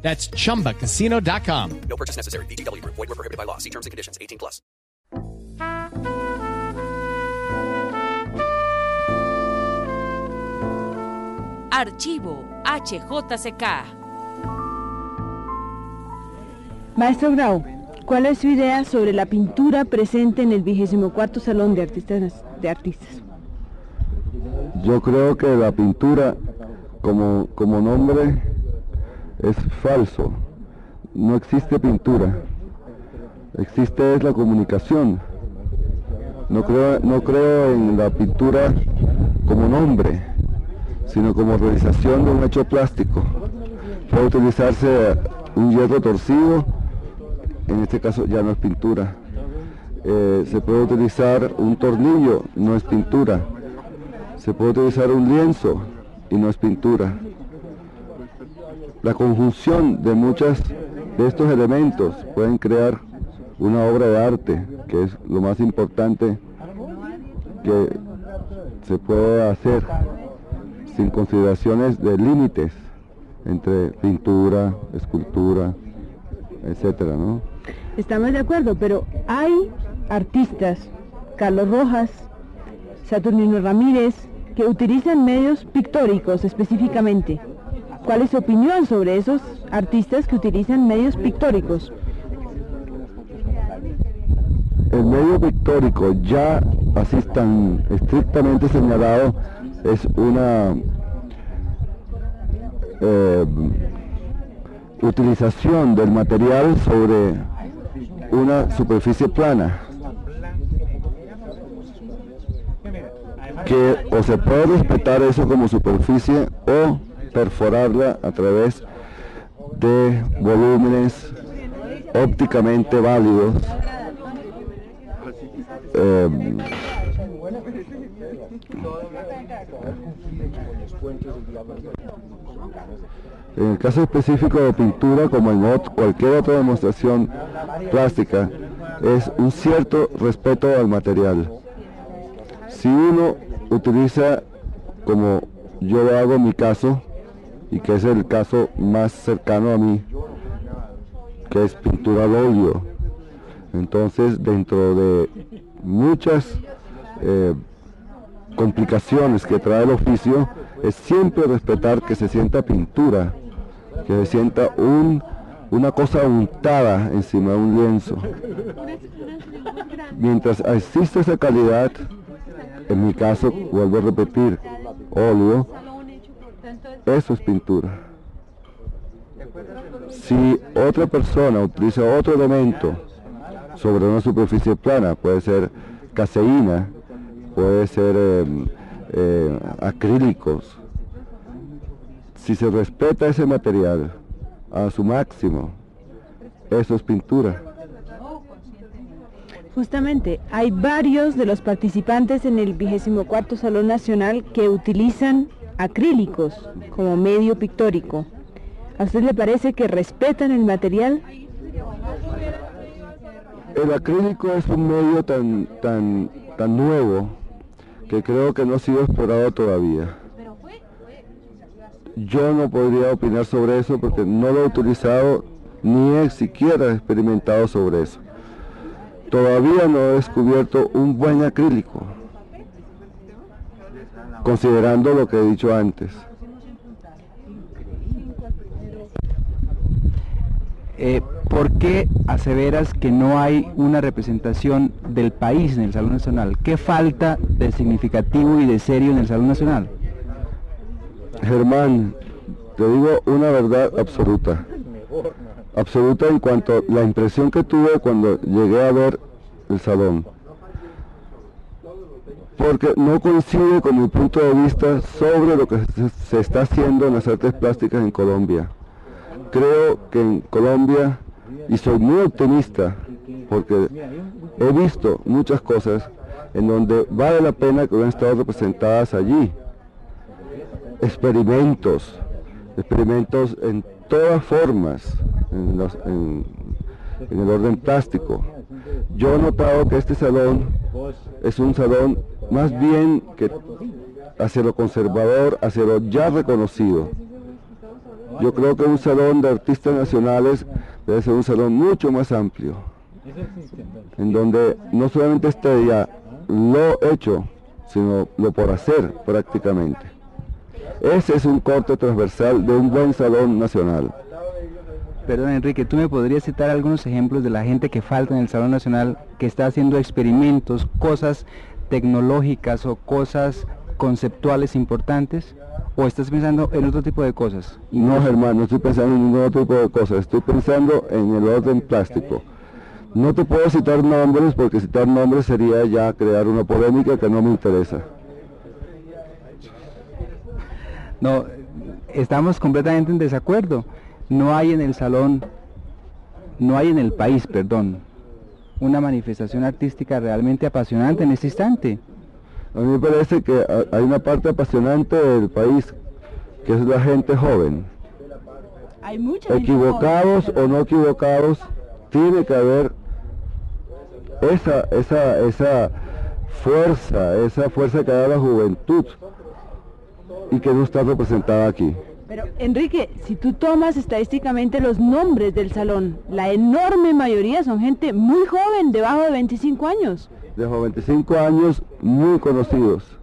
That's chumbacasino.com. No purchase necessary. BGW. Void were prohibited by law. See terms and conditions. 18 plus. Archivo HJCK. Maestro Grau, ¿cuál es su idea sobre la pintura presente en el 24 Salón de Artistas? De artistas? Yo creo que la pintura como, como nombre es falso. No existe pintura. Existe es la comunicación. No creo, no creo en la pintura como nombre, sino como realización de un hecho plástico. Puede utilizarse un hierro torcido, en este caso ya no es pintura. Eh, se puede utilizar un tornillo, no es pintura. Se puede utilizar un lienzo y no es pintura. La conjunción de muchos de estos elementos pueden crear una obra de arte, que es lo más importante que se puede hacer sin consideraciones de límites entre pintura, escultura, etcétera, ¿no? Estamos de acuerdo, pero hay artistas, Carlos Rojas, Saturnino Ramírez, que utilizan medios pictóricos específicamente. ¿Cuál es su opinión sobre esos artistas que utilizan medios pictóricos? El medio pictórico ya así tan estrictamente señalado es una eh, utilización del material sobre una superficie plana que o se puede respetar eso como superficie o perforarla a través de volúmenes ópticamente válidos eh, en el caso específico de pintura, como en cualquier otra demostración plástica, es un cierto respeto al material. Si uno utiliza, como yo hago en mi caso, y que es el caso más cercano a mí, que es pintura al óleo, entonces dentro de muchas eh, complicaciones que trae el oficio, es siempre respetar que se sienta pintura, que se sienta un, una cosa untada encima de un lienzo. Mientras existe esa calidad, en mi caso, vuelvo a repetir, óleo, eso es pintura. Si otra persona utiliza otro elemento sobre una superficie plana, puede ser caseína, puede ser em, eh, acrílicos, si se respeta ese material a su máximo, eso es pintura. Justamente, hay varios de los participantes en el 24 Salón Nacional que utilizan acrílicos como medio pictórico. ¿A usted le parece que respetan el material? El acrílico es un medio tan, tan, tan nuevo que creo que no ha sido explorado todavía. Yo no podría opinar sobre eso porque no lo he utilizado ni he siquiera experimentado sobre eso. Todavía no he descubierto un buen acrílico, considerando lo que he dicho antes. Eh, ¿Por qué aseveras que no hay una representación del país en el Salón Nacional? ¿Qué falta de significativo y de serio en el Salón Nacional? Germán, te digo una verdad absoluta. Absoluta en cuanto a la impresión que tuve cuando llegué a ver el salón. Porque no coincide con mi punto de vista sobre lo que se, está haciendo en las artes plásticas en Colombia. Creo que en Colombia, y soy muy optimista, porque he visto muchas cosas en donde vale la pena que hubieran estado representadas allí. Experimentos, experimentos en todas formas, en- en el orden plástico. Yo he notado que este salón es un salón más bien que hacia lo conservador, hacia lo ya reconocido. Yo creo que un salón de artistas nacionales debe ser un salón mucho más amplio, en donde no solamente esté ya lo hecho, sino lo por hacer prácticamente. Ese es un corte transversal de un buen salón nacional. Perdón, Enrique, ¿tú me podrías citar algunos ejemplos de la gente que falta en el Salón Nacional que está haciendo experimentos, cosas tecnológicas o cosas conceptuales importantes? ¿O estás pensando en otro tipo de cosas? No, Germán, no estoy pensando en ningún otro tipo de cosas, estoy pensando en el orden plástico. No te puedo citar nombres porque citar nombres sería ya crear una polémica que no me interesa. No, estamos completamente en desacuerdo. No hay en el salón, no hay en el país, perdón, una manifestación artística realmente apasionante en este instante. A mí me parece que ha- hay una parte apasionante del país, que es la gente joven. Hay mucha gente Equivocados joven. o no equivocados, tiene que haber esa, esa, esa fuerza, esa fuerza que da la juventud y que no está representada aquí. Enrique, si tú tomas estadísticamente los nombres del salón, la enorme mayoría son gente muy joven, debajo de 25 años. De 25 años, muy conocidos.